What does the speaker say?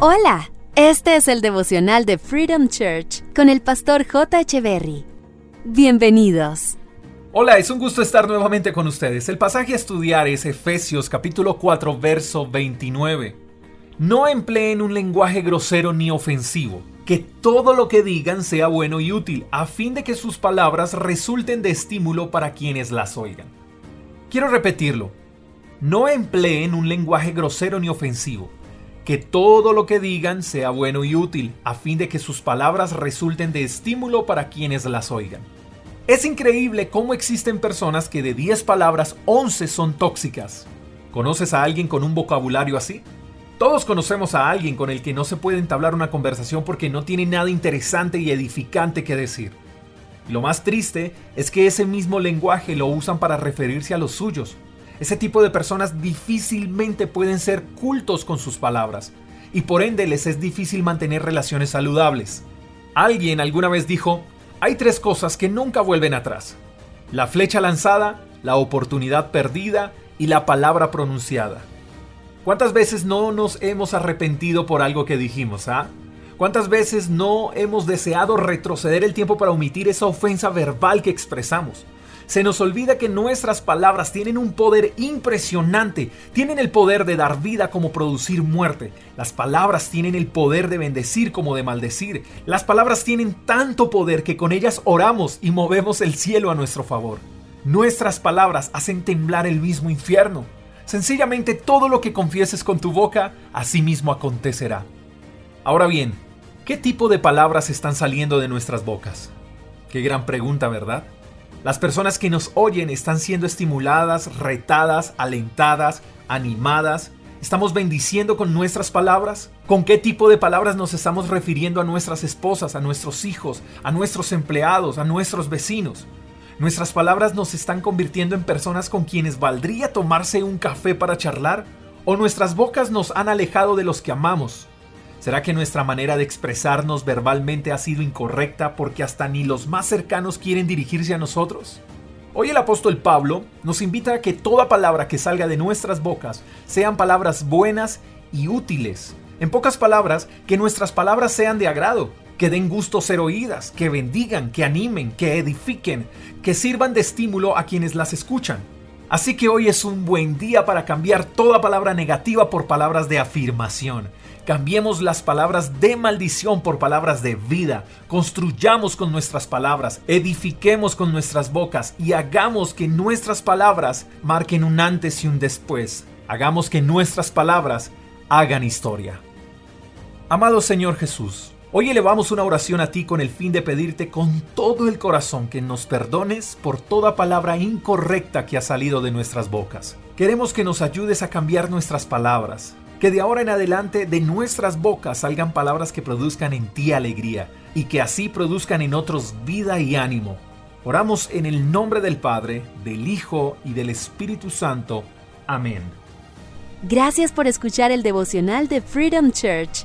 Hola, este es el devocional de Freedom Church con el pastor J. Echeverry. Bienvenidos. Hola, es un gusto estar nuevamente con ustedes. El pasaje a estudiar es Efesios capítulo 4, verso 29. No empleen un lenguaje grosero ni ofensivo, que todo lo que digan sea bueno y útil, a fin de que sus palabras resulten de estímulo para quienes las oigan. Quiero repetirlo. No empleen un lenguaje grosero ni ofensivo, que todo lo que digan sea bueno y útil, a fin de que sus palabras resulten de estímulo para quienes las oigan. Es increíble cómo existen personas que de 10 palabras 11 son tóxicas. ¿Conoces a alguien con un vocabulario así? Todos conocemos a alguien con el que no se puede entablar una conversación porque no tiene nada interesante y edificante que decir. lo más triste es que ese mismo lenguaje lo usan para referirse a los suyos, ese tipo de personas difícilmente pueden ser cultos con sus palabras y por ende les es difícil mantener relaciones saludables. Alguien alguna vez dijo, hay tres cosas que nunca vuelven atrás. La flecha lanzada, la oportunidad perdida y la palabra pronunciada. ¿Cuántas veces no nos hemos arrepentido por algo que dijimos, ah? ¿Cuántas veces no hemos deseado retroceder el tiempo para omitir esa ofensa verbal que expresamos? Se nos olvida que nuestras palabras tienen un poder impresionante, tienen el poder de dar vida como producir muerte. Las palabras tienen el poder de bendecir como de maldecir. Las palabras tienen tanto poder que con ellas oramos y movemos el cielo a nuestro favor. Nuestras palabras hacen temblar el mismo infierno. Sencillamente todo lo que confieses con tu boca, así mismo acontecerá. Ahora bien, ¿qué tipo de palabras están saliendo de nuestras bocas? Qué gran pregunta, ¿verdad? Las personas que nos oyen están siendo estimuladas, retadas, alentadas, animadas. ¿Estamos bendiciendo con nuestras palabras? ¿Con qué tipo de palabras nos estamos refiriendo a nuestras esposas, a nuestros hijos, a nuestros empleados, a nuestros vecinos? ¿Nuestras palabras nos están convirtiendo en personas con quienes valdría tomarse un café para charlar? ¿O nuestras bocas nos han alejado de los que amamos? ¿Será que nuestra manera de expresarnos verbalmente ha sido incorrecta porque hasta ni los más cercanos quieren dirigirse a nosotros? Hoy el apóstol Pablo nos invita a que toda palabra que salga de nuestras bocas sean palabras buenas y útiles. En pocas palabras, que nuestras palabras sean de agrado, que den gusto ser oídas, que bendigan, que animen, que edifiquen, que sirvan de estímulo a quienes las escuchan. Así que hoy es un buen día para cambiar toda palabra negativa por palabras de afirmación. Cambiemos las palabras de maldición por palabras de vida. Construyamos con nuestras palabras, edifiquemos con nuestras bocas y hagamos que nuestras palabras marquen un antes y un después. Hagamos que nuestras palabras hagan historia. Amado Señor Jesús, Hoy elevamos una oración a ti con el fin de pedirte con todo el corazón que nos perdones por toda palabra incorrecta que ha salido de nuestras bocas. Queremos que nos ayudes a cambiar nuestras palabras, que de ahora en adelante de nuestras bocas salgan palabras que produzcan en ti alegría y que así produzcan en otros vida y ánimo. Oramos en el nombre del Padre, del Hijo y del Espíritu Santo. Amén. Gracias por escuchar el devocional de Freedom Church